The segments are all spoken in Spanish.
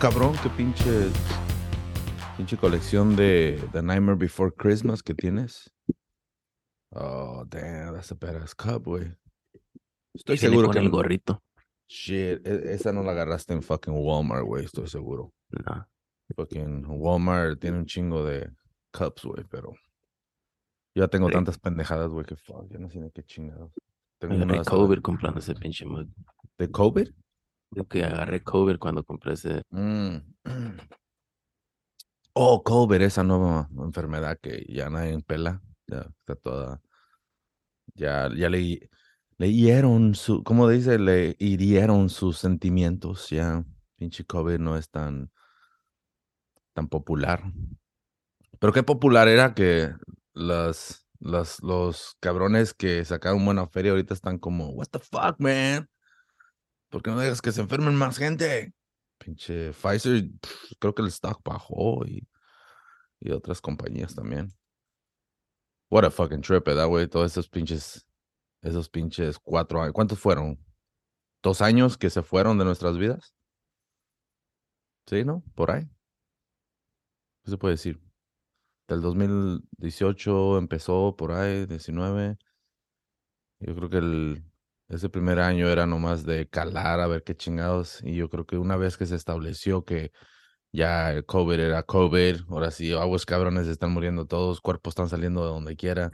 cabrón, qué pinche. Pinche colección de The Nightmare Before Christmas que tienes. Oh, damn, that's a badass cup, güey. Estoy seguro con que. el gorrito. Shit, e- esa no la agarraste en fucking Walmart, güey, estoy seguro. No. Fucking Walmart tiene un chingo de cups, güey, pero. Yo ya tengo Sí. tantas pendejadas, güey, que fuck, ya no sé ni qué chingados. Tengo Agarré unas COVID comprando ese pinche mug. ¿De COVID? Creo que agarré COVID cuando compré ese. Mm. Oh, COVID, esa nueva enfermedad que ya nadie pela. Ya está toda. Ya, ya le, le su. ¿Cómo dice? Le hirieron sus sentimientos. Ya, pinche COVID no es tan. tan popular. Pero qué popular era que las, las, los cabrones que sacaron buena feria ahorita están como, what the fuck, man? ¿Por qué no dejas que se enfermen más gente? Pinche Pfizer, creo que el stock bajó y, y otras compañías también. What a fucking trip, ¿verdad, güey? Todos esos pinches, esos pinches cuatro años. ¿Cuántos fueron? ¿Dos años que se fueron de nuestras vidas? Sí, ¿no? Por ahí. ¿Qué se puede decir? Del 2018 empezó por ahí, 19. Yo creo que el, ese primer año era nomás de calar a ver qué chingados. Y yo creo que una vez que se estableció que ya el COVID era COVID, ahora sí, aguas cabrones están muriendo todos, cuerpos están saliendo de donde quiera.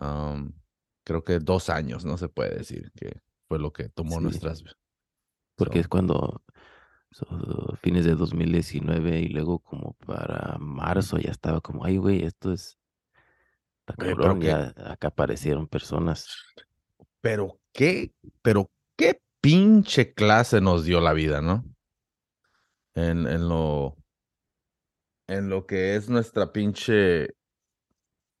um, creo que dos años, no se puede decir que fue lo que tomó Sí. nuestras. Porque so, es cuando. so, fines de 2019 y luego como para marzo ya estaba como, ay, güey, esto es. Está cabrón, ya acá aparecieron personas. Pero qué, pero qué pinche clase nos dio la vida, ¿no? En, en lo, en lo que es nuestra pinche,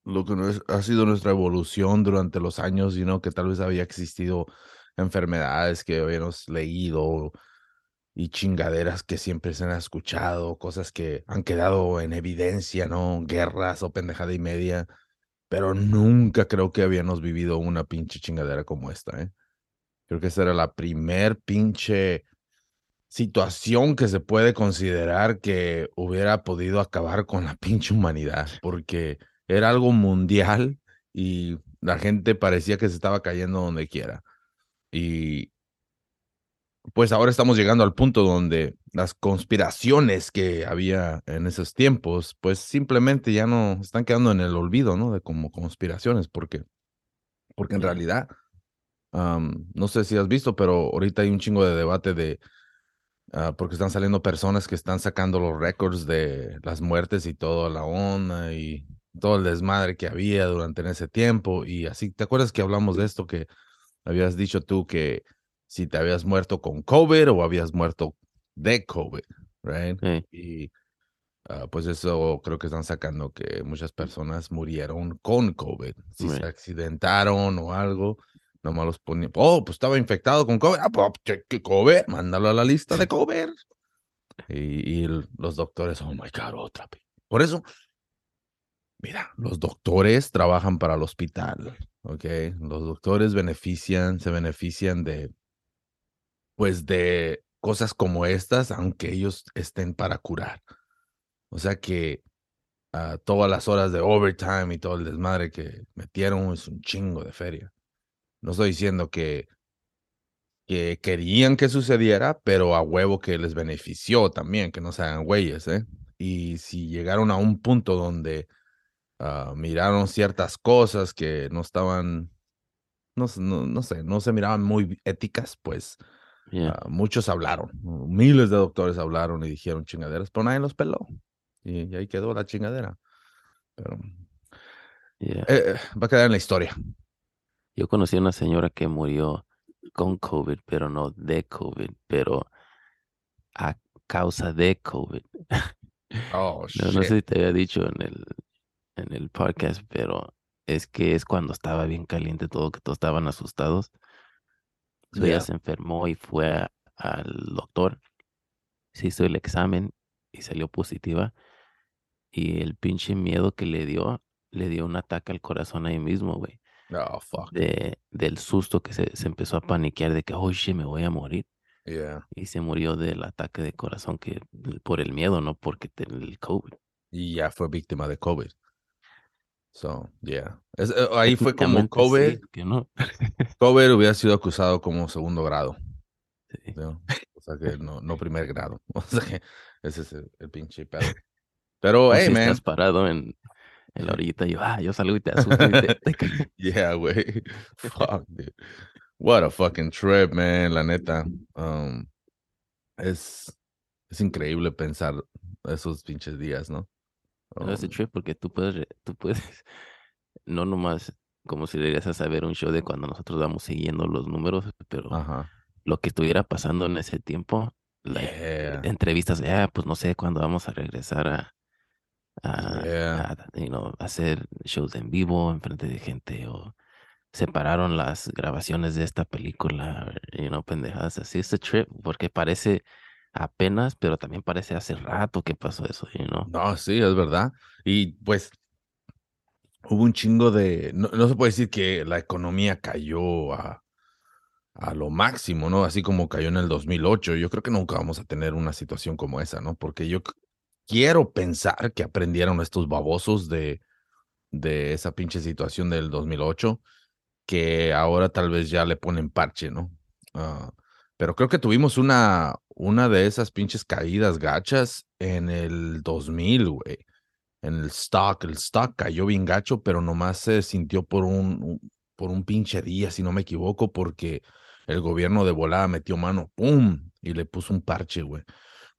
lo que nos- ha sido nuestra evolución durante los años, y no que tal vez había existido enfermedades que habíamos leído y chingaderas que siempre se han escuchado, cosas que han quedado en evidencia, ¿no? Guerras o pendejada y media, pero nunca creo que habíamos vivido una pinche chingadera como esta, ¿eh? Creo que esa era la primer pinche situación que se puede considerar que hubiera podido acabar con la pinche humanidad, porque era algo mundial y la gente parecía que se estaba cayendo donde quiera. Y pues ahora estamos llegando al punto donde las conspiraciones que había en esos tiempos, pues simplemente ya no están quedando en el olvido, ¿no? De como conspiraciones, porque, porque en realidad, am, no sé si has visto, pero ahorita hay un chingo de debate de, ah, porque están saliendo personas que están sacando los récords de las muertes y toda la onda y todo el desmadre que había durante ese tiempo. Y así, ¿te acuerdas que hablamos de esto que habías dicho tú que si te habías muerto con COVID o habías muerto de COVID, right? Y ah, pues eso creo que están sacando que muchas personas murieron con COVID. Si se accidentaron o algo, nomás los ponían, oh, pues estaba infectado con COVID. Ah, pues que COVID, mándalo a la lista de COVID. Y, y los doctores, oh my God, otra. Por eso, mira, los doctores trabajan para el hospital, ¿ok? Los doctores benefician, se benefician de, pues, de cosas como estas, aunque ellos estén para curar. O sea que ah, todas las horas de overtime y todo el desmadre que metieron es un chingo de feria. No estoy diciendo que, que querían que sucediera, pero a huevo que les benefició también, que no se hagan güeyes, ¿eh? Y si llegaron a un punto donde ah, miraron ciertas cosas que no estaban, no, no, no sé, no se miraban muy éticas, pues yeah. Ah, muchos hablaron, miles de doctores hablaron y dijeron chingaderas, pero nadie los peló. Y, y ahí quedó la chingadera. Pero yeah. eh, eh, va a quedar en la historia. Yo conocí a una señora que murió con COVID, pero no de COVID, pero a causa de COVID. Oh, No, no sé si te había dicho en el, en el podcast, pero es que es cuando estaba bien caliente todo, que todos estaban asustados. So, Yeah. Ella se enfermó y fue al doctor, se hizo el examen y salió positiva. Y el pinche miedo que le dio, le dio un ataque al corazón ahí mismo, güey. Oh, fuck. de, del susto que se, se empezó a paniquear de que, oh, shit, me voy a morir. Yeah. Y se murió del ataque de corazón que por el miedo, no porque tenía el COVID. Y ya fue víctima de COVID. So, yeah. Es- eh, ahí fue como COVID. sí, que no. COVID hubiera sido acusado como segundo grado. Sí. ¿no? O sea que no, no primer grado. O sea que ese es el, el pinche pedo. Pero, O hey, si man. estás parado en, en la orillita y yo, ah, yo salgo y te asusto y te, te. Yeah, güey. Fuck, dude. What a fucking trip, man. La neta. Um, es, es increíble pensar esos pinches días, ¿no? No es trip porque tú puedes, tú puedes, no nomás como si regresas a ver un show de cuando nosotros vamos siguiendo los números, pero Ajá. lo que estuviera pasando en ese tiempo, like, Yeah. entrevistas, ah, pues no sé cuándo vamos a regresar a, a, Yeah. a, you know, hacer shows en vivo en frente de gente o separaron las grabaciones de esta película, you know, pendejadas así. Es trip porque parece apenas, pero también parece hace rato que pasó eso, know. No, sí, es verdad. Y pues hubo un chingo de. No, no se puede decir que la economía cayó a, a lo máximo, ¿no? Así como cayó en el 2008. Yo creo que nunca vamos a tener una situación como esa, ¿no? Porque yo quiero pensar que aprendieron estos babosos de, de esa pinche situación del 2008, que ahora tal vez ya le ponen parche, ¿no? Ah, pero creo que tuvimos una, una de esas pinches caídas gachas en el 2000, güey. En el stock, el stock cayó bien gacho, pero nomás se sintió por un, por un pinche día, si no me equivoco, porque el gobierno de volada metió mano, ¡pum! Y le puso un parche, güey.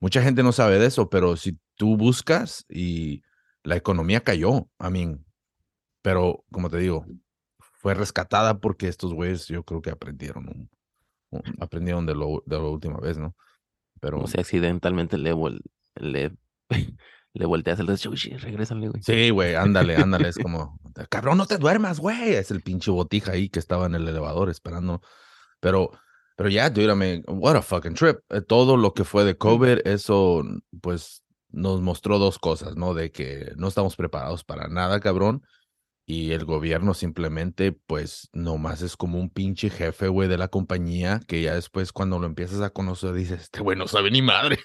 Mucha gente no sabe de eso, pero si tú buscas y la economía cayó, I mean, pero como te digo, fue rescatada porque estos güeyes yo creo que aprendieron, aprendieron de, lo, de la última vez, ¿no? Pero Como si accidentalmente le, vol- le, le volteas el shit, regrésale, güey. sí, güey, ándale, ándale, es como, cabrón, no te duermas, güey, es el pinche botija ahí que estaba en el elevador esperando, pero, pero ya, dude, I mean, what a fucking trip, Eh, todo lo que fue de COVID, eso, pues, nos mostró dos cosas, ¿no? De que no estamos preparados para nada, cabrón, y el gobierno simplemente, pues, nomás es como un pinche jefe, güey, de la compañía, que ya después cuando lo empiezas a conocer dices, este güey no sabe ni madres.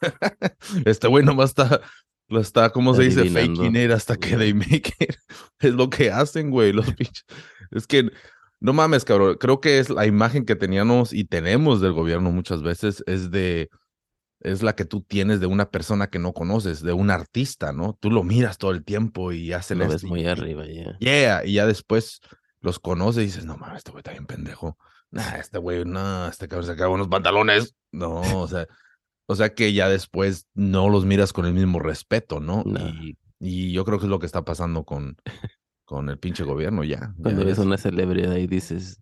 este güey nomás está, lo está, ¿cómo se dice? Faking it hasta que they make it. Es lo que hacen, güey, los pinches. Es que, no mames, cabrón, creo que es la imagen que teníamos y tenemos del gobierno muchas veces, es de, es la que tú tienes de una persona que no conoces, de un artista, ¿no? Tú lo miras todo el tiempo y hacen Lo ves muy arriba ya. Yeah, y ya después los conoces y dices, no mames, este güey está bien pendejo. Nah, este güey, no, este cabrón se acaba unos pantalones. No, o sea, o sea que ya después no los miras con el mismo respeto, ¿no? Y, y yo creo que es lo que está pasando con, con el pinche gobierno ya. ya Cuando ves ves. una celebridad y dices,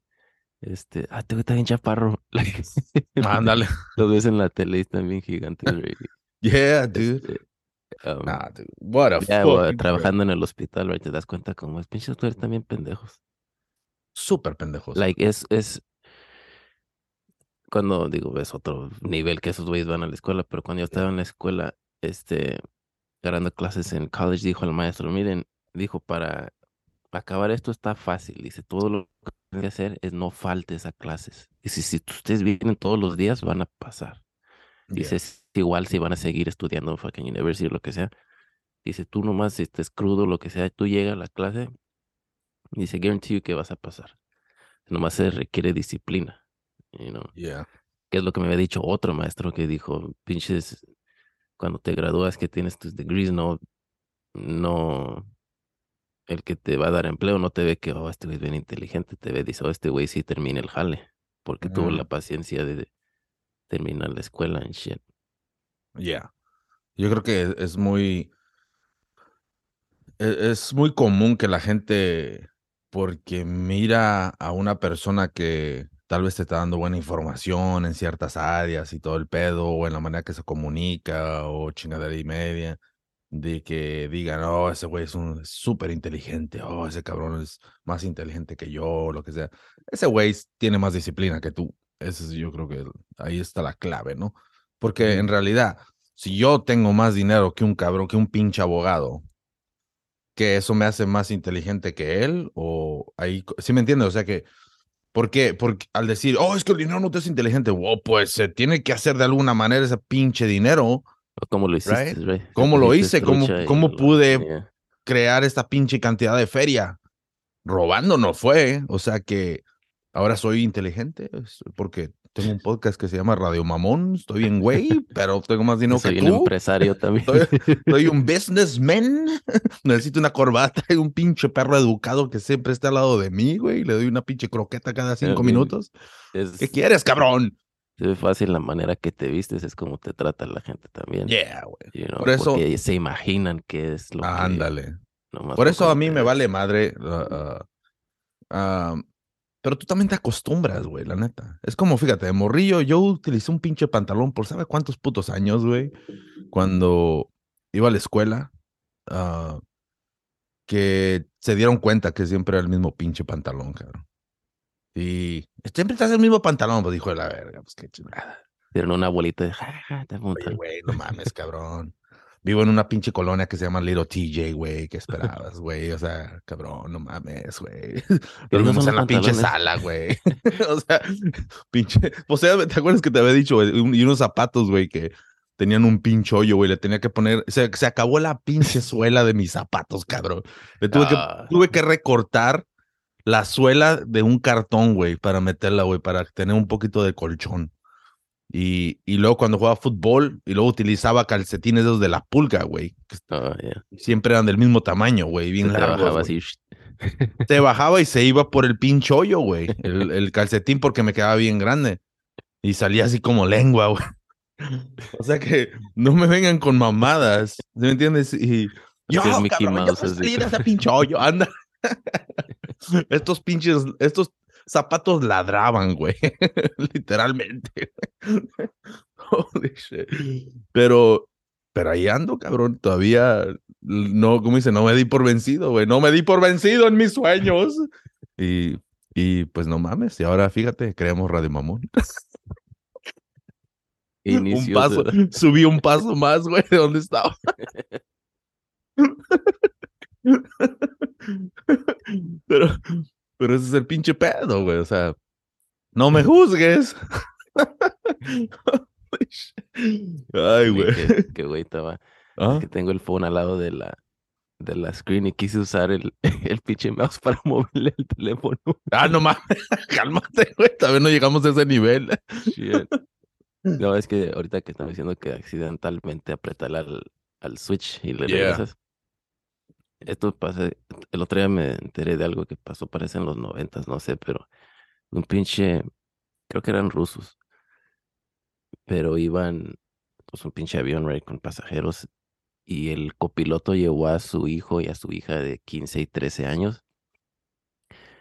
este, ah, te está bien chaparro. Ándale. Lo ves en la tele y están bien gigantes, güey. Yeah, dude. Este, um, Nah, dude. What a fucking trip. trabajando en el hospital, güey, te das cuenta como es, pinches doctores también pendejos. Súper pendejos. Like, es, es, cuando digo, es otro nivel que esos güeyes van a la escuela, pero cuando yo estaba en la escuela, este, agarrando clases en college, dijo el maestro, miren, dijo, para acabar esto está fácil, dice, todo lo que hacer es no faltes a clases. Y si, si ustedes vienen todos los días, van a pasar. Dice, Yeah. igual si van a seguir estudiando en fucking university o lo que sea. Dice, tú nomás, si estés crudo, lo que sea, tú llegas a la clase, dice, guarantee you que vas a pasar. Nomás se requiere disciplina, you know. Yeah. Que es lo que me había dicho otro maestro que dijo, pinches, cuando te gradúas que tienes tus degrees, no, no, el que te va a dar empleo no te ve que, oh, este güey es bien inteligente, te ve, dice, oh, este güey sí termina el jale, porque tuvo la paciencia de terminar la escuela en shit. Yeah. Yo creo que es muy. e- Es muy común que la gente, porque mira a una persona que tal vez te está dando buena información en ciertas áreas y todo el pedo, o en la manera que se comunica, o chingadera y media, de que digan, oh, ese güey es un súper inteligente, oh, ese cabrón es más inteligente que yo, lo que sea. Ese güey tiene más disciplina que tú. Ese es, yo creo que ahí está la clave, ¿no? Porque en realidad, si yo tengo más dinero que un cabrón, que un pinche abogado, que eso me hace más inteligente que él, o ahí, ¿sí me entiendes? O sea que, ¿por qué? Porque al decir, oh, es que el dinero no te es inteligente, wow, pues se tiene que hacer de alguna manera ese pinche dinero. ¿Cómo lo hiciste, Right. right? ¿Cómo lo hice? ¿Cómo- cómo pude? yeah. crear esta pinche cantidad de feria. Robando no fue. O sea que ahora soy inteligente porque tengo un podcast que se llama Radio Mamón. Estoy bien güey, pero tengo más dinero Soy que un tú. empresario también. Soy- Soy un businessman. Necesito una corbata y un pinche perro educado que siempre está al lado de mí, güey. y Le doy una pinche croqueta cada cinco minutos. es, ¿Qué quieres, cabrón? Se ve fácil la manera que te vistes, es como te trata la gente también. Yeah, güey. you know, Por eso- porque se imaginan que es lo que... Ándale. Por eso a mí me vale madre. ah, ah, ah, pero tú también te acostumbras, güey, la neta. Es como, fíjate, de morrillo, yo utilicé un pinche pantalón por sabe cuántos putos años, güey, cuando iba a la escuela, ah, que se dieron cuenta que siempre era el mismo pinche pantalón, cabrón. Y siempre estás el mismo pantalón, pues dijo la verga, pues qué chingada. Dieron una bolita de... "Ja, ja, te apunto". Oye, güey, no mames, cabrón. Vivo en una pinche colonia que se llama Little TJ, güey. ¿Qué esperabas, güey? O sea, cabrón, no mames, güey. Dormimos son en la pinche sala, güey. o sea, pinche. O sea, ¿te acuerdas que te había dicho, güey? Y unos zapatos, güey, que tenían un pinche hoyo, güey. Le tenía que poner. Se, se acabó la pinche suela de mis zapatos, cabrón. Le tuve, Ah. que, tuve que recortar la suela de un cartón, güey, para meterla, güey, para tener un poquito de colchón. Y, y luego cuando jugaba fútbol, y luego utilizaba calcetines esos de la pulga, güey. Oh, yeah. Siempre eran del mismo tamaño, güey, bien Se largos, bajaba así. Se bajaba y se iba por el pinche hoyo, güey. El, el calcetín porque me quedaba bien grande. Y salía así como lengua, güey. O sea que no me vengan con mamadas. ¿sí ¿Me entiendes? Y yo, es Mickey cabrón, Mouse, así salir de hoyo, anda. Estos pinches, estos zapatos ladraban, güey. Literalmente. Holy shit. Pero, pero ahí ando, cabrón. Todavía no, como dice, no me di por vencido, güey. No me di por vencido en mis sueños. Y, y pues no mames. Y ahora fíjate, creamos Radio Mamón. un paso, subí un paso más, güey, de donde estaba. pero, pero ese es el pinche pedo, güey. O sea, no me juzgues. Ay, güey. Que güey estaba. Ah, Que tengo el phone al lado de la, de la screen y quise usar el, el pinche mouse para moverle el teléfono. Ah, no mames. Cálmate, güey. Todavía no llegamos a ese nivel. Shit. No, es que ahorita que estaba diciendo que accidentalmente apretarle al, al switch y le Yeah. regresas. Esto pasa, el otro día me enteré de algo que pasó, parece en los noventas, no sé, pero un pinche, creo que eran rusos, pero iban, pues un pinche avión, right, con pasajeros, y el copiloto llevó a su hijo y a su hija de 15 y 13 años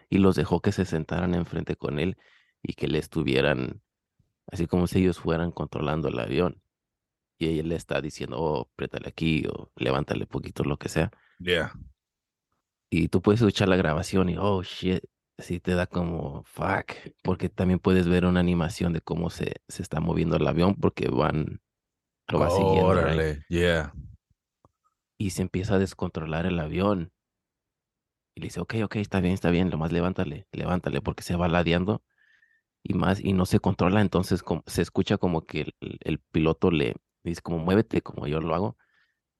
y los dejó que se sentaran enfrente con él y que le estuvieran, así como si ellos fueran controlando el avión. Y ella le está diciendo, oh, apriétale aquí o levántale poquito, lo que sea. Yeah. Y tú puedes escuchar la grabación y, oh, shit, sí te da como, fuck, porque también puedes ver una animación de cómo se, se está moviendo el avión porque van, lo va siguiendo, right? Órale. Yeah. y se empieza a descontrolar el avión. Y le dice, ok, ok, está bien, está bien, lo más levántale, levántale, porque se va ladeando y más, y no se controla, entonces como- se escucha como que el, el piloto le dice, como muévete, como yo lo hago,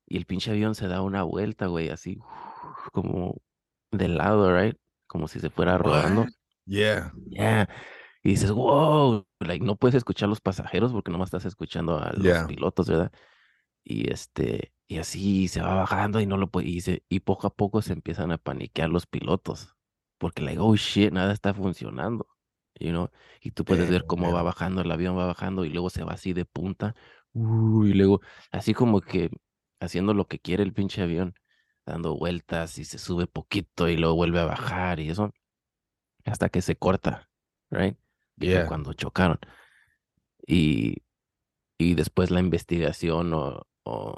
y el pinche avión se da una vuelta, güey, así, como de lado, right? Como si se fuera rodando. What? Yeah. Yeah. Y dices, wow, like, no puedes escuchar a los pasajeros porque nomás estás escuchando a los Yeah. pilotos, ¿verdad? Y este, y así se va bajando y no lo puede, y, se- y poco a poco se empiezan a paniquear los pilotos. Porque like, oh shit, nada está funcionando. You know? Y tú puedes ver cómo va Damn. bajando, el avión va bajando y luego se va así de punta. uh, y luego, así como que haciendo lo que quiere el pinche avión, dando vueltas y se sube poquito y luego vuelve a bajar y eso, hasta que se corta, right? Yeah. cuando chocaron. Y, y después la investigación o, o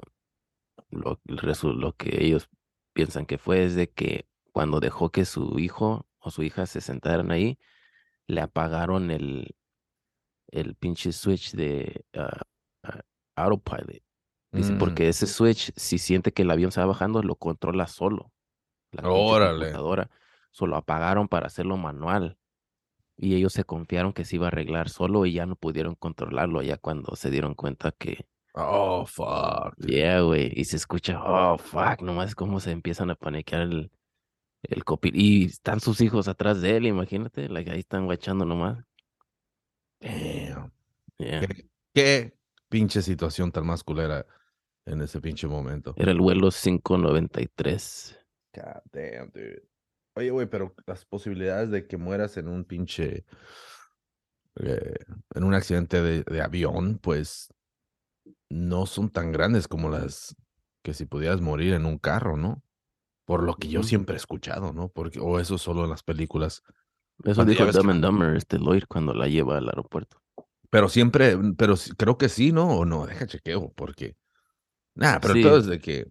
lo, lo que ellos piensan que fue es de que cuando dejó que su hijo o su hija se sentaran ahí, le apagaron el, el pinche switch de ah, ah, autopilot. Dice, Mm. porque ese switch, si siente que el avión se va bajando, lo controla solo. La Órale. computadora. solo apagaron para hacerlo manual. Y ellos se confiaron que se iba a arreglar solo y ya no pudieron controlarlo ya cuando se dieron cuenta que, Oh, fuck. yeah, güey, y se escucha, oh, fuck, nomás cómo se empiezan a paniquear el, el copi. Y están sus hijos atrás de él, imagínate, like, ahí están guachando nomás. Damn. Yeah. ¿Qué, qué pinche situación tan masculera en ese pinche momento. Era el vuelo 593. God damn, dude. Oye, güey, pero las posibilidades de que mueras en un pinche. eh, en un accidente de, de avión, pues. No son tan grandes como las que si pudieras morir en un carro, ¿no? Por lo que yo siempre he escuchado, ¿no? Porque, o eso solo en las películas. Eso dijo Dumb and Dumber, este Lloyd, cuando la lleva al aeropuerto. Pero siempre, pero creo que sí, ¿no? O no, deja chequeo, porque. Nah, pero Sí. todo es de que.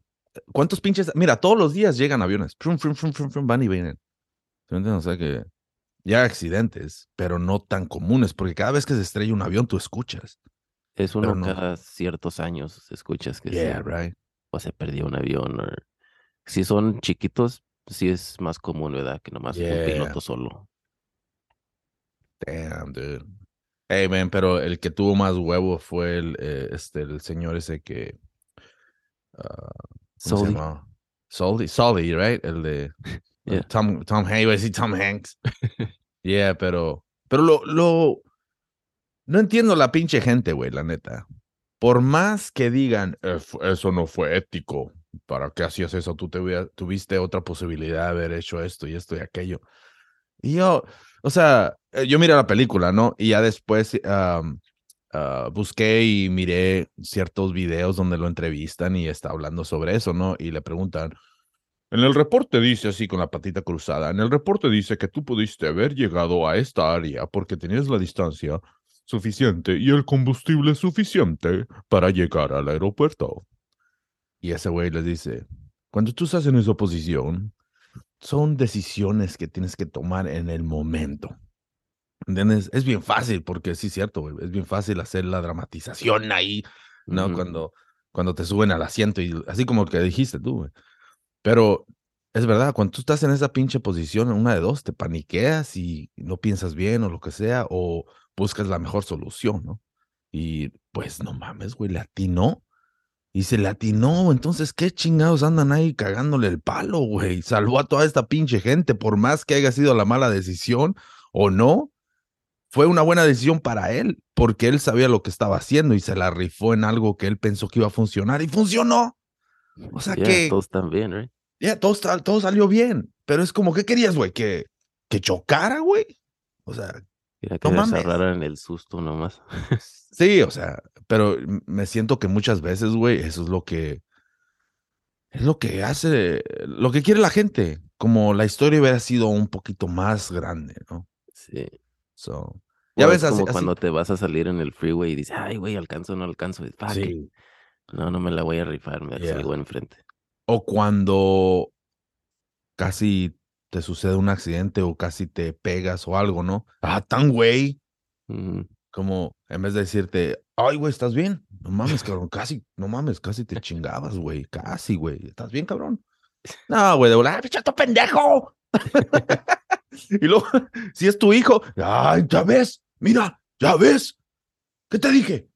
¿Cuántos pinches? Mira, todos los días llegan aviones. Frum, frum, frum, frum, frum, van y vienen. O sea que. Ya accidentes, pero no tan comunes, porque cada vez que se estrella un avión, tú escuchas. Es uno no. cada ciertos años, escuchas que Yeah, sí, right. o se perdió un avión. Si son chiquitos, sí es más común, ¿verdad? Que nomás un piloto solo. Damn, dude. Hey, man, pero el que tuvo más huevo fue el, eh, este, el señor ese que. Ah, ¿Cómo se Sully. Sully, Sully, right? El de Yeah. Tom, Tom Hanks, iba a decir Tom Hanks. yeah, pero, pero lo, lo, no entiendo la pinche gente, güey, la neta. Por más que digan, "Eh, eso no fue ético, ¿para qué hacías eso? Tú te tuviste otra posibilidad de haber hecho esto y esto y aquello. Y yo, o sea, eh, yo miré la película, ¿no? Y ya después am, ah, busqué y miré ciertos videos donde lo entrevistan y está hablando sobre eso, ¿no? Y le preguntan, en el reporte dice así con la patita cruzada, en el reporte dice que tú pudiste haber llegado a esta área porque tenías la distancia suficiente y el combustible suficiente para llegar al aeropuerto. Y ese güey les dice, cuando tú estás en esa posición, son decisiones que tienes que tomar en el momento. ¿Entiendes? Es bien fácil, porque sí es cierto, güey, es bien fácil hacer la dramatización ahí, ¿no? Cuando, cuando te suben al asiento y así como que dijiste tú, güey. Pero es verdad, cuando tú estás en esa pinche posición, una de dos, te paniqueas y no piensas bien o lo que sea, o buscas la mejor solución, ¿no? Y pues no mames, güey, le atinó. Y se le atinó, entonces, ¿qué chingados andan ahí cagándole el palo, güey? Salvó a toda esta pinche gente, por más que haya sido la mala decisión o no, fue una buena decisión para él, porque él sabía lo que estaba haciendo y se la rifó en algo que él pensó que iba a funcionar y funcionó. O sea Yeah, que, todos están bien, right? ya, todo, todo salió bien, pero es como, ¿qué querías, güey? ¿Que, que chocara, güey? O sea, Mira que No se mames. agarraran el susto nomás. sí, o sea, pero me siento que muchas veces, güey, eso es lo que, es lo que hace, lo que quiere la gente, como la historia hubiera sido un poquito más grande, ¿no? Sí. So, ya ves, es como así- así- cuando te vas a salir en el freeway y dices, ay, güey, alcanzo no alcanzo. Sí. No, no me la voy a rifar, me Yeah. salgo enfrente. O cuando casi te sucede un accidente o casi te pegas o algo, ¿no? Ah, tan güey. Como en vez de decirte, ay, güey, ¿estás bien? No mames, cabrón, casi, no mames, casi te chingabas, güey, casi, güey. ¿Estás bien, cabrón? No, güey, de volar, ¡pichato pendejo! y luego, si es tu hijo, ay, ya ves, mira, ya ves. ¿Qué te dije?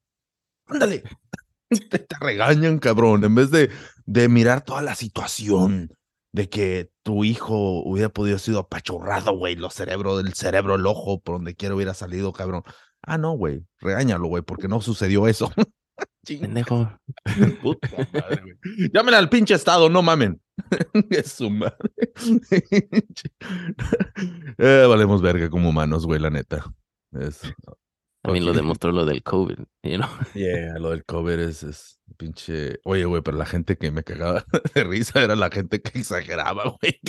Ándale. te, te regañan, cabrón, en vez de, de mirar toda la situación de que tu hijo hubiera podido sido apachurrado, güey, los cerebros del cerebro, el ojo, por donde quiera hubiera salido, cabrón. Ah, no, güey, regáñalo, güey, porque no sucedió eso. Pendejo. puta madre, güey. Llámenle al pinche estado, no mamen. es su madre. Eh, valemos verga como humanos, güey, la neta. Es, También lo Ok. demostró lo del COVID, you know? Yeah, lo del cover es, es pinche. Oye, güey, pero la gente que me cagaba de risa era la gente que exageraba, güey.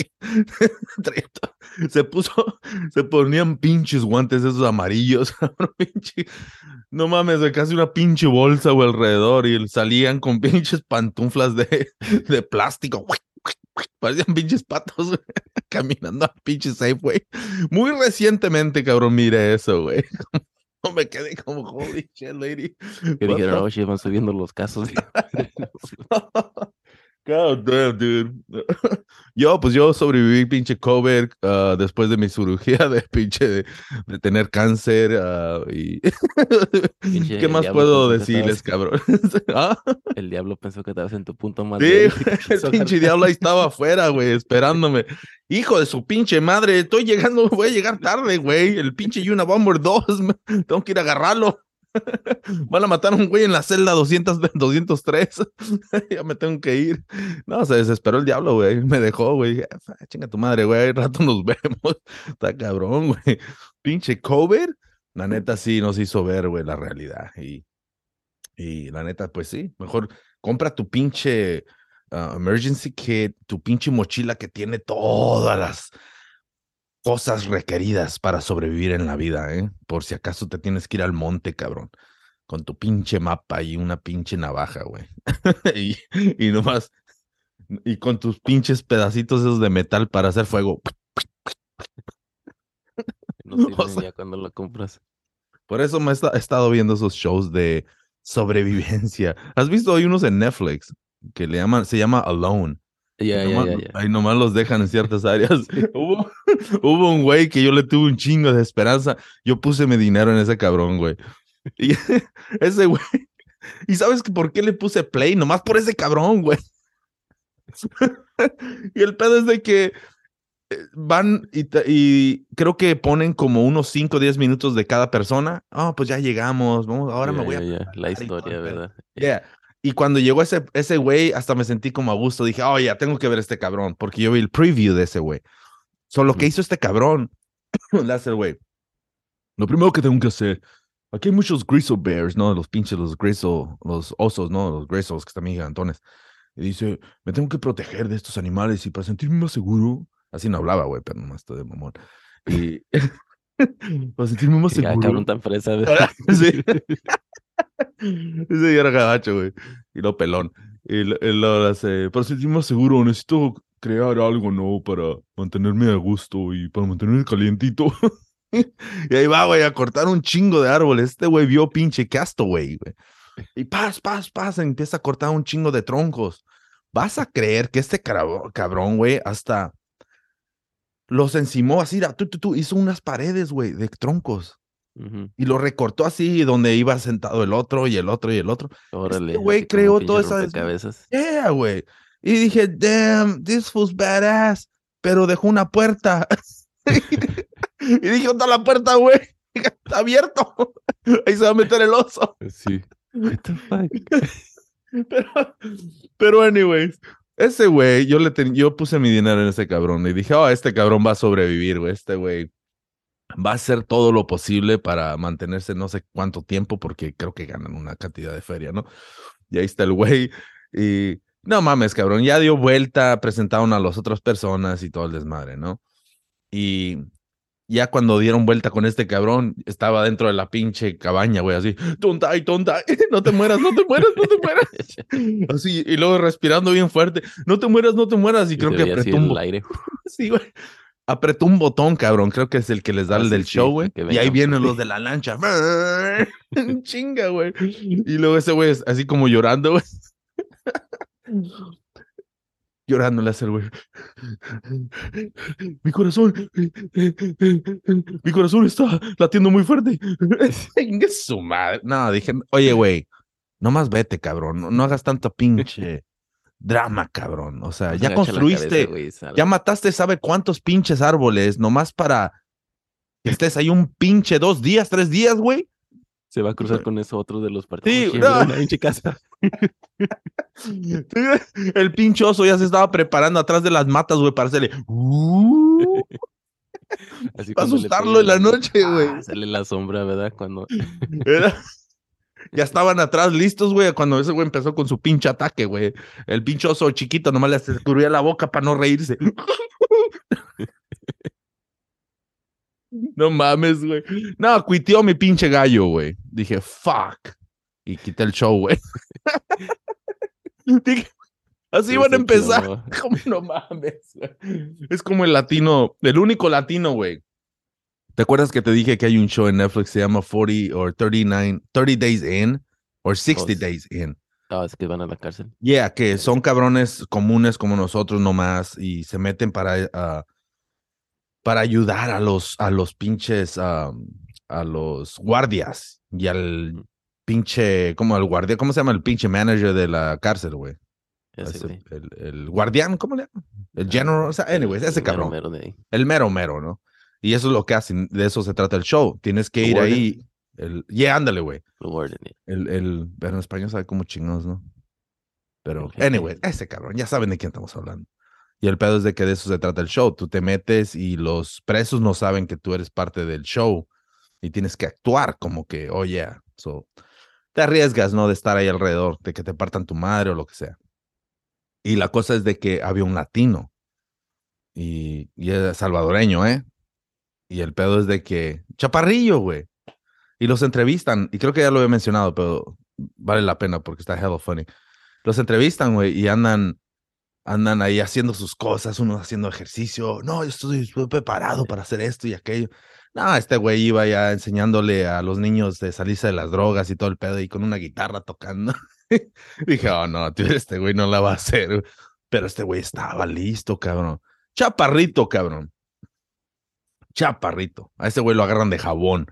se puso, se ponían pinches guantes esos amarillos, pinche. No mames, de casi una pinche bolsa, güey, alrededor y salían con pinches pantuflas de, de plástico. Parecían pinches patos, güey, caminando al pinche Safeway. Muy recientemente, cabrón, mire eso, güey. No me quedé como, holy shit, lady. Que dijeron, oye, van subiendo los casos. God damn, dude. Yo, pues yo sobreviví pinche COVID uh, después de mi cirugía de pinche de, de tener cáncer uh, y Pinche ¿qué más puedo decirles, cabrón? ¿Ah? El diablo pensó que estabas en tu punto más Sí, el pinche diablo ahí estaba afuera, güey, esperándome. Hijo de su pinche madre, estoy llegando, voy a llegar tarde, güey. El pinche Unabomber 2, me- tengo que ir a agarrarlo. Van a matar a un güey en la celda 200, 203. ya me tengo que ir. No, se desesperó el diablo, güey. Me dejó, güey. "Ah, Chinga tu madre, güey. Rato nos vemos. Está cabrón, güey. Pinche COVID. La neta sí nos hizo ver, güey, la realidad. Y, y la neta, pues sí. Mejor compra tu pinche uh, emergency kit, tu pinche mochila que tiene todas las cosas requeridas para sobrevivir en la vida, ¿eh? Por si acaso te tienes que ir al monte, cabrón, con tu pinche mapa y una pinche navaja, güey. y, y nomás, y con tus pinches pedacitos esos de metal para hacer fuego. No sirven O sea- ya cuando lo compras. Por eso me he estado viendo esos shows de sobrevivencia. ¿Has visto? Hay unos en Netflix que le llaman, se llama Alone. Ya, ya, nomás, ya, ya. Ahí nomás los dejan en ciertas áreas. hubo, hubo un güey que yo le tuve un chingo de esperanza. Yo puse mi dinero en ese cabrón, güey. Y ese güey. ¿Y sabes que por qué le puse play? Nomás por ese cabrón, güey. y el pedo es de que eh, van y, creo que ponen como unos 5 o 10 minutos de cada persona. Ah, pues ya llegamos. Vamos, ahora me voy a. La historia. ¿verdad? Y cuando llegó ese, ese güey, hasta me sentí como a gusto. Dije, oh, ya tengo que ver este cabrón, porque yo vi el preview de ese güey. Solo lo que hizo este cabrón, el güey. Lo primero que tengo que hacer, aquí hay muchos grizzle bears, ¿no? Los pinches, los grizzle, los osos, ¿no? Los grizzles que están bien gigantones. Y dice, me tengo que proteger de estos animales y para sentirme más seguro. Así no hablaba, güey, pero nomás estoy de mamón. Y para sentirme más Ya, seguro. cabrón tan fresa, sí. Ese era gabacho, güey. Y lo pelón. Y lo, lo hace, para sentirme seguro, necesito crear algo, ¿no? Para mantenerme a gusto y para mantenerme calientito. y ahí va, güey, a cortar un chingo de árboles. Este güey vio pinche Castaway, güey. Y paz, paz, paz, empieza a cortar un chingo de troncos. Vas a creer que este cabrón, güey, hasta los encimó así, tú, tú, tú, hizo unas paredes, güey, de troncos Y lo recortó así donde iba sentado el otro y el otro y el otro. Órale. güey así como creó toda esa rompecabezas. Yeah, güey. Y dije, damn, this fool's badass. Pero dejó una puerta. y dije, ¿dónde está la puerta, güey? Está abierto. Ahí se va a meter el oso. Sí. What the fuck? Pero, pero anyways, ese güey, yo le ten- yo puse mi dinero en ese cabrón y dije, oh, este cabrón va a sobrevivir, güey. Este güey va a hacer todo lo posible para mantenerse no sé cuánto tiempo, porque creo que ganan una cantidad de feria, ¿no? Y ahí está el güey. Y no mames, cabrón, ya dio vuelta, presentaron a las otras personas y todo el desmadre, ¿no? Y ya cuando dieron vuelta con este cabrón, estaba dentro de la pinche cabaña, güey, así, tonta, tonta, no te mueras, no te mueras, no te mueras. Así, y luego respirando bien fuerte, no te mueras, no te mueras. Y, Y creo que apretó un, el aire. sí, güey. Apretó un botón, cabrón. Creo que es el que les da Ah, el del sí, show, güey. Y ahí vienen los de la lancha. Chinga, güey. Y luego ese güey es así como llorando, güey. Llorando le hace el güey. Mi corazón. Mi corazón está latiendo muy fuerte. Su madre. No, dije, oye, güey, nomás vete, cabrón. No, no hagas tanta pinche drama, cabrón. O sea, ya construiste, cabeza, güey, ya mataste, sabe cuántos pinches árboles, nomás para que estés ahí un pinche dos días, tres días, güey. Se va a cruzar con eso otro de los partidos. Sí, no. una pinche casa. El pinche oso ya se estaba preparando atrás de las matas, güey, para hacerle. "Uh", Así para asustarlo en la noche, güey. ah, sale la sombra, ¿verdad? Cuando Ya estaban atrás listos, güey, cuando ese güey empezó con su pinche ataque, güey. El pinche oso chiquito nomás le escurría la boca para no reírse. No mames, güey. No, cuiteó mi pinche gallo, güey. Dije, fuck. Y quité el show, güey. Dije, así van a empezar. Como no mames, güey. Es como el latino, el único latino, güey. ¿Te acuerdas que te dije que hay un show en Netflix que se llama 40 or 39, 30 Days In or 60 Oh, sí. Days In? Ah, es que van a la cárcel. Yeah, que son cabrones comunes como nosotros nomás y se meten para, ah, para ayudar a los, a los pinches, a los guardias y al pinche, como al guardia, ¿cómo se llama el pinche manager de la cárcel, güey? El, el guardián, ¿cómo le llaman? El Ah, general, o sea, anyways, ese cabrón. mero. El mero mero, ¿no? Y eso es lo que hacen, de eso se trata el show. Tienes que The ir warden. ahí. El, yeah, ándale, güey. El, el, pero en español sabe como chingados, ¿no? Pero, anyway, ese cabrón, ya saben de quién estamos hablando. Y el pedo es de que de eso se trata el show. Tú te metes y los presos no saben que tú eres parte del show y tienes que actuar como que, oh yeah. So, te arriesgas, ¿no? De estar ahí alrededor, de que te partan tu madre o lo que sea. Y la cosa es de que había un latino y, y es salvadoreño, ¿eh? Y el pedo es de que, chaparrillo, güey. Y los entrevistan, y creo que ya lo había mencionado, pero vale la pena porque está hella funny. Los entrevistan, güey, y andan, andan ahí haciendo sus cosas, uno haciendo ejercicio. No, yo estoy, preparado para hacer esto y aquello. No, este güey iba ya enseñándole a los niños de salirse de las drogas y todo el pedo y con una guitarra tocando. Dije, oh no, tío, este güey no la va a hacer. güey". Pero este güey estaba listo, cabrón. Chaparrito, cabrón. Chaparrito. A este güey lo agarran de jabón.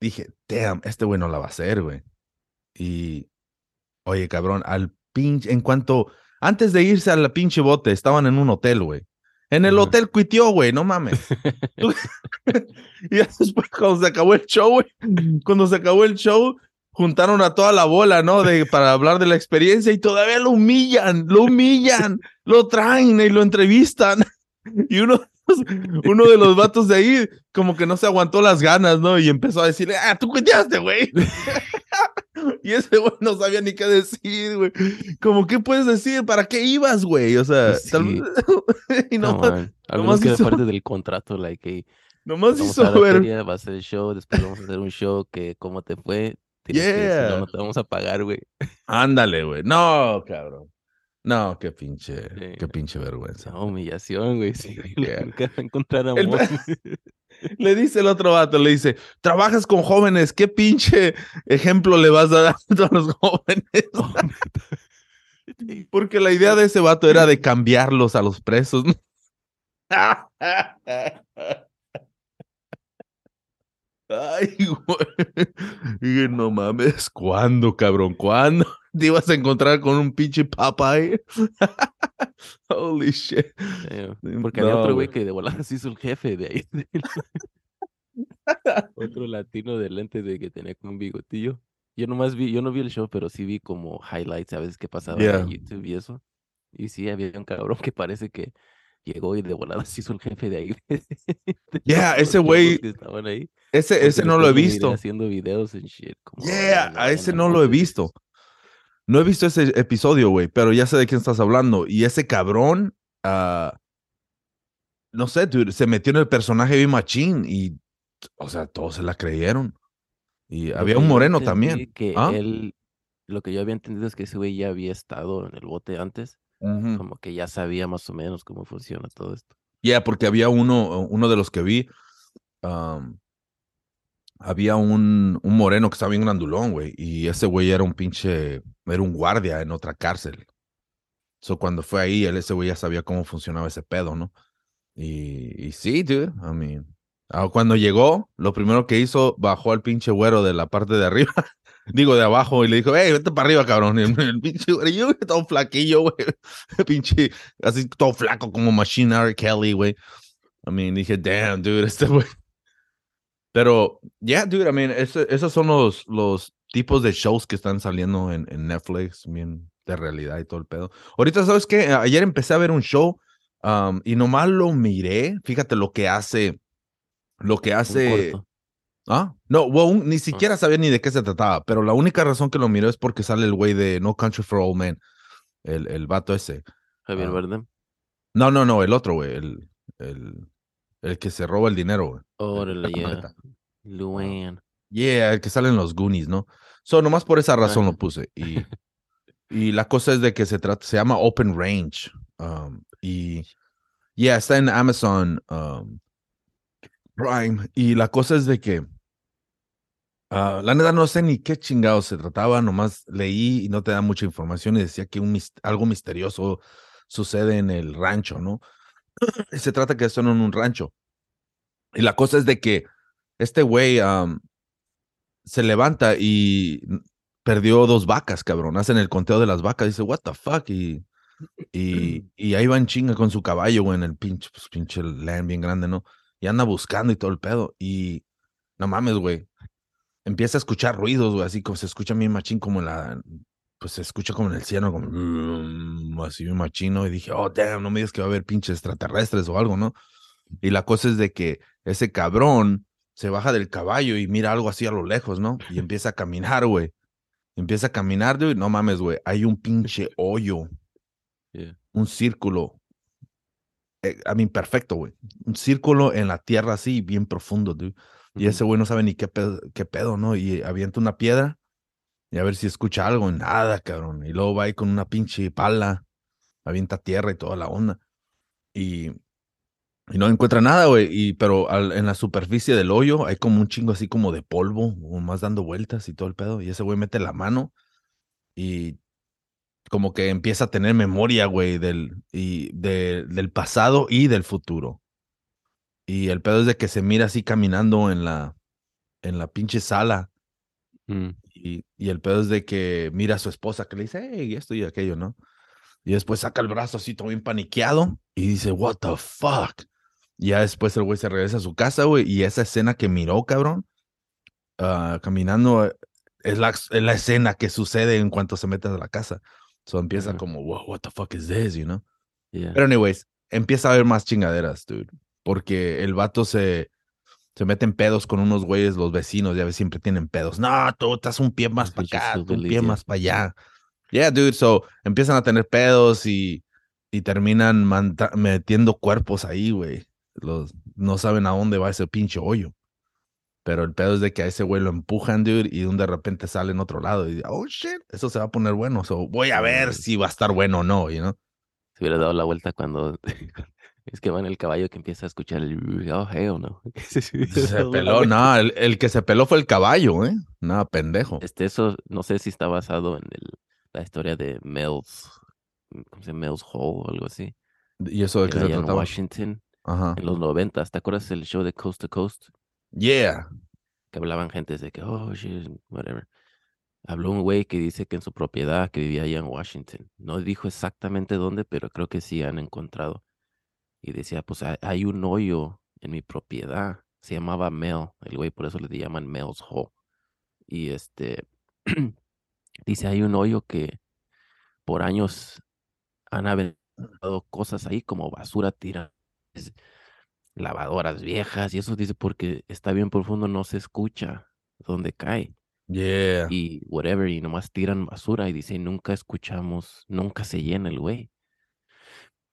Dije, damn, este güey no la va a hacer, güey. Y, oye, cabrón, al pinche, en cuanto, antes de irse al pinche bote, estaban en un hotel, güey. En el hotel cuitió, güey, no mames. Y después, cuando se acabó el show, güey, cuando se acabó el show, juntaron a toda la bola, ¿no? De, para hablar de la experiencia y todavía lo humillan, lo humillan, lo traen y lo entrevistan. Y uno, uno de los vatos de ahí, como que no se aguantó las ganas, ¿no? Y empezó a decirle, ah, tú cuiteaste, güey. y ese güey no sabía ni qué decir, güey. Como, ¿qué puedes decir? ¿Para qué ibas, güey? O sea, Pues tal vez- y No, nomás. Al nomás hizo- parte del contrato, like, hey, nomás hizo a ver. feria, va a ser el show, después vamos a hacer un show que cómo te fue, tienes que decir, Yeah. no, no te vamos a pagar, güey. Ándale, güey. No, cabrón. No, qué pinche, Sí. qué pinche vergüenza. Humillación, güey, sí, Yeah. nunca El-. Le dice el otro vato, le dice, trabajas con jóvenes, ¿qué pinche ejemplo le vas a dar a todos los jóvenes? Porque la idea de ese vato era de cambiarlos a los presos. Ay, güey. No mames, ¿cuándo, cabrón? ¿Cuándo te ibas a encontrar con un pinche Popeye? Holy shit. Damn. Porque había No, otro güey. que de volada se hizo el jefe de ahí. Otro latino de de que tenía como un bigotillo. Yo nomás vi, yo no vi el show, pero sí vi como highlights a veces que pasaban Yeah. en YouTube y eso. Y sí, había un cabrón que parece que llegó y de volada se hizo el jefe de ahí. Yeah, ese güey- estaban ahí. Ese, ese no lo he visto. Haciendo videos en shit. Como, "Oh, Yeah, a ese no lo he bote". visto. No he visto ese episodio, güey, pero ya sé de quién estás hablando. Y ese cabrón, ah, no sé, dude, se metió en el personaje de Machín y, o sea, todos se la creyeron. Y Lo había un moreno también. Que ¿Ah? él, lo que yo había entendido es que ese güey ya había estado en el bote antes. Como que ya sabía más o menos cómo funciona todo esto. Yeah, porque había uno, uno de los que vi, um, había un, un moreno que estaba bien grandulón, güey, y ese güey era un pinche, era un guardia en otra cárcel. So, cuando fue ahí, él, ese güey ya sabía cómo funcionaba ese pedo, ¿no? Y, y sí, dude, I mean, ah, cuando llegó, lo primero que hizo, bajó al pinche güero de la parte de arriba, digo, de abajo, y le dijo, hey, vete para arriba, cabrón. Y el, el pinche güey, todo flaquillo, güey, pinche, así todo flaco como Machine R. Kelly, güey. I mean, dije, damn, dude, este güey. Pero, yeah, dude, I mean, ese- esos son los, los tipos de shows que están saliendo en, en Netflix, bien de realidad y todo el pedo. Ahorita, ¿sabes qué? Ayer empecé a ver un show um, y nomás lo miré. Fíjate lo que hace, lo que hace... Ah, no, well, un- ni siquiera sabía ni de qué se trataba, pero la única razón que lo miré es porque sale el güey de No Country for Old Men, el, el vato ese. Javier Ah. Bardem. No, no, no, el otro, güey, el, el, el que se roba el dinero, güey. Órale, ya. Luan. Yeah, el que sale en los Goonies, ¿no? So, nomás por esa razón lo puse. Y, y la cosa es de que se trata, se llama Open Range. um, y, yeah, está en Amazon um, Prime. Y la cosa es de que Ah, la neta no sé ni qué chingados se trataba, nomás leí y no te da mucha información y decía que un algo misterioso sucede en el rancho, ¿no? Se trata que esto no en un rancho. Y la cosa es de que este güey se levanta y perdió dos vacas, cabrón. Hacen el conteo de las vacas. Dice, what the fuck? Y, y, y ahí va en chinga con su caballo, güey, en el pinche, pues, pinche land bien grande, ¿no? Y anda buscando y todo el pedo. Y no mames, güey. Empieza a escuchar ruidos, güey, así como se escucha bien machín, como en la. Pues se escucha como en el cielo, como. "Mm", Así bien machino. Y dije, oh, damn, no me digas que va a haber pinches extraterrestres o algo, ¿no? Y la cosa es de que ese cabrón se baja del caballo y mira algo así a lo lejos, ¿no? Y empieza a caminar, güey. Empieza a caminar, güey. No mames, güey. Hay un pinche hoyo, Yeah. un círculo. eh, a mí, perfecto, güey. Un círculo en la tierra así, bien profundo, dude. Y ese güey no sabe ni qué pedo, qué pedo, ¿no? Y avienta una piedra y a ver si escucha algo. Nada, cabrón. Y luego va ahí con una pinche pala, avienta tierra y toda la onda. Y no encuentra nada, güey. Y, pero en la superficie del hoyo hay como un chingo así como de polvo, más dando vueltas y todo el pedo. Y ese güey mete la mano y como que empieza a tener memoria, güey, del, y de- del pasado y del futuro. Y el pedo es de que se mira así caminando en la, en la pinche sala. Mm. Y, y el pedo es de que mira a su esposa que le dice, hey, esto y aquello, ¿no? Y después saca el brazo así todo bien paniqueado y dice, what the fuck. Y ya después el güey se regresa a su casa, güey, y esa escena que miró, cabrón, ah, caminando, eh, es la, es la escena que sucede en cuanto se mete a la casa. So empieza Ajá. como, wow, what the fuck is this, you know? Yeah. Pero anyways, empieza a haber más chingaderas, dude. Porque el vato se, se mete en pedos con unos güeyes, los vecinos, ya ves, siempre tienen pedos. No, tú estás un pie más para acá, un pie más para allá. Yeah, dude, so empiezan a tener pedos y, y terminan metiendo cuerpos ahí, güey. Los, no saben a dónde va ese pinche hoyo. Pero el pedo es de que a ese güey lo empujan, dude, y de repente sale en otro lado. Y oh shit, eso se va a poner bueno. So voy a ver si va a estar bueno o no, you know? Se hubiera dado la vuelta cuando es que va en el caballo que empieza a escuchar el oh hell no. Se peló, no, el, el que se peló fue el caballo, ¿eh? Nada, pendejo. Este, eso no sé si está basado en el, la historia de Mel's, ¿cómo se llama? Mel's Hole o algo así. ¿Y eso de que qué se allá en trataba? Washington Ajá. en los noventas. ¿Te acuerdas del show de Coast to Coast? Yeah. Que hablaban gente de que, oh, shit, whatever. Habló un güey que dice que en su propiedad, que vivía allá en Washington. No dijo exactamente dónde, pero creo que sí han encontrado. Y decía, pues hay, un hoyo en mi propiedad. Se llamaba Mel. El güey, por eso le llaman Mel's Hole. Y este, dice, hay un hoyo que por años han aventado cosas ahí como basura tira es- lavadoras viejas y eso dice porque está bien profundo, no se escucha dónde cae Yeah. y whatever y nomás tiran basura y dice nunca escuchamos, nunca se llena el güey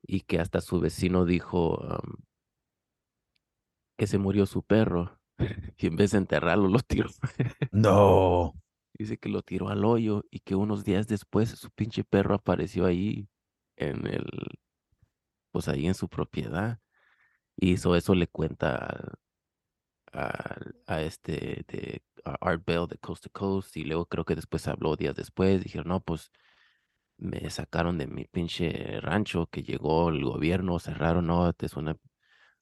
y que hasta su vecino dijo um, que se murió su perro y en vez de enterrarlo lo tiró. No. Dice que lo tiró al hoyo y que unos días después su pinche perro apareció ahí en el, pues ahí en su propiedad. Y eso, eso le cuenta al- al- a, este de a Art Bell de Coast to Coast. Y luego creo que después habló días después. Dijeron, no, pues me sacaron de mi pinche rancho que llegó el gobierno, cerraron, no, te suena,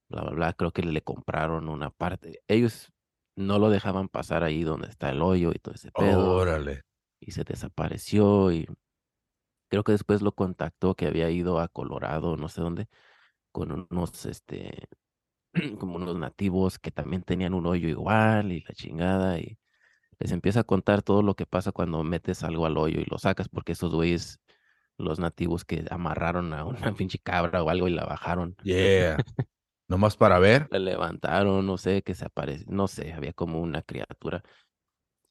bla, bla, bla. Creo que le compraron una parte. Ellos no lo dejaban pasar ahí donde está el hoyo y todo ese pedo Órale. y se desapareció y creo que después lo contactó que había ido a Colorado, no sé dónde, con unos, este, como unos nativos que también tenían un hoyo igual y la chingada y les empieza a contar todo lo que pasa cuando metes algo al hoyo y lo sacas porque esos güeyes, los nativos que amarraron a una pinche cabra o algo y la bajaron, Yeah. Nomás para ver. la levantaron, no sé, que se apareció, no sé, había como una criatura.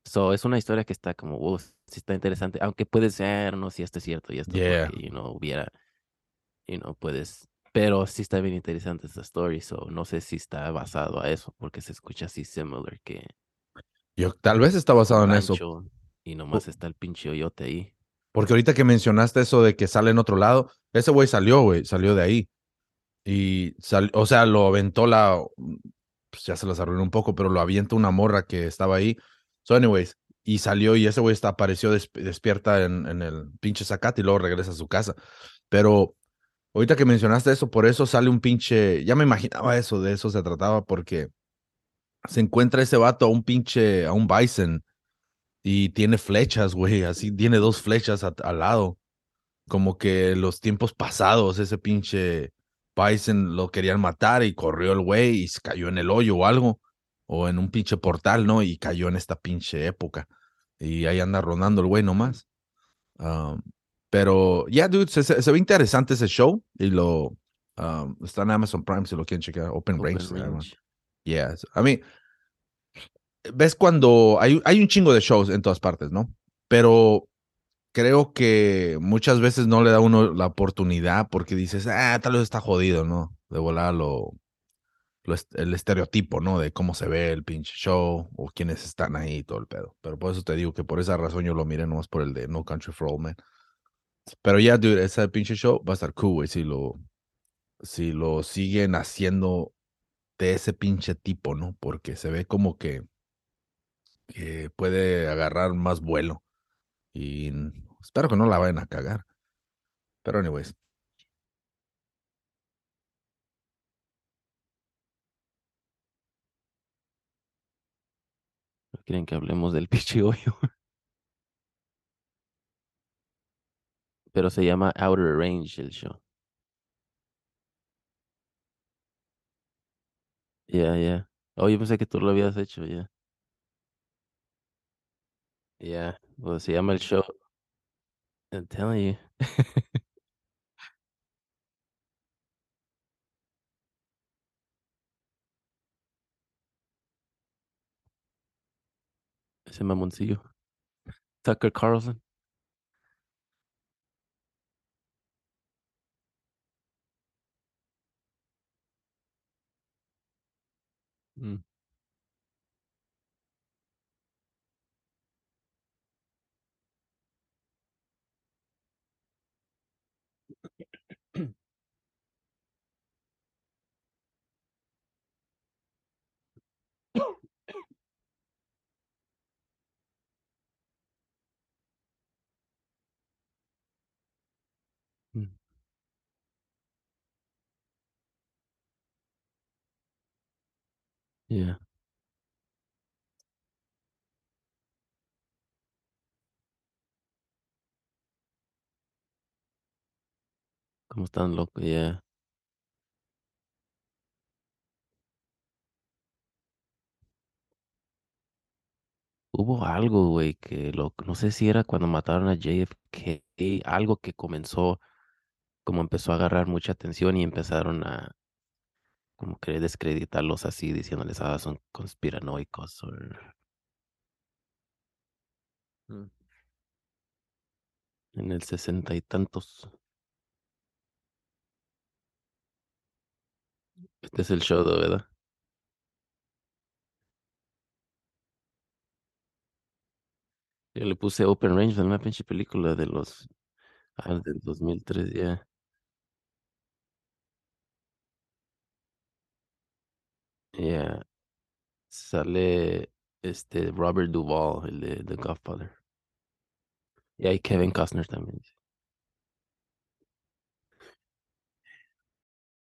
So, es una historia que está como, wow, sí está interesante, aunque puede ser, no si esto es cierto y esto Yeah. porque, you know, hubiera, you know, puedes, pero sí está bien interesante esta story, so, no sé si está basado a eso, porque se escucha así similar que Yo, tal vez está basado en eso. y nomás está el pinche hoyote ahí. Porque ahorita que mencionaste eso de que sale en otro lado, ese güey salió, güey, salió de ahí. Y, sal, o sea, lo aventó la, pues ya se las arruinó un poco, pero lo avienta una morra que estaba ahí So, anyways, y salió y ese güey apareció des- despierta en, en el pinche Zacate y luego regresa a su casa. Pero ahorita que mencionaste eso, por eso sale un pinche, ya me imaginaba eso, de eso se trataba, porque se encuentra ese vato a un pinche, a un bison y tiene flechas, güey, así tiene dos flechas a- al lado. Como que los tiempos pasados, ese pinche bison lo querían matar y corrió el güey y se cayó en el hoyo o algo, o en un pinche portal, ¿no? Y cayó en esta pinche época. Y ahí anda rondando el güey nomás. Um, pero, yeah, dude, se, se- ve interesante ese show y lo um, está en Amazon Prime si lo quieren checar. Open, Open Range. Range. Yeah, I mean, ves cuando hay, hay un chingo de shows en todas partes, ¿no? Pero creo que muchas veces no le da uno la oportunidad porque dices, ah, tal vez está jodido, ¿no? De volar lo, lo el estereotipo, ¿no? De cómo se ve el pinche show o quiénes están ahí y todo el pedo. Pero por eso te digo que por esa razón yo lo miré nomás por el de No Country for Old Men. Pero ya, dude, ese pinche show va a estar cool, güey, si lo, si lo siguen haciendo de ese pinche tipo, ¿no? Porque se ve como que, que puede agarrar más vuelo. Y espero que no la vayan a cagar. Pero anyways. ¿No quieren que hablemos del pinche hoyo? Pero se llama Outer Range el show. Ya, ya. Oh, yo pensé que tú lo habías hecho, ya. Ya, I'm gonna show. I'm telling you. Ese mamoncillo. Tucker Carlson. Mm, Yeah. Como están locos, ya. Hubo algo, güey, que lo, no sé si era cuando mataron a JFK, algo que comenzó, como empezó a agarrar mucha atención y empezaron a, como que descreditarlos así, diciéndoles, ah, son conspiranoicos. o- Mm. En el sesenta y tantos. Este es el show, de ¿verdad? Yo le puse Open Range de una pinche película de los, ah, del 2003, ya. Ya. Sale este Robert Duvall, el de The Godfather. Y hay Kevin Costner también.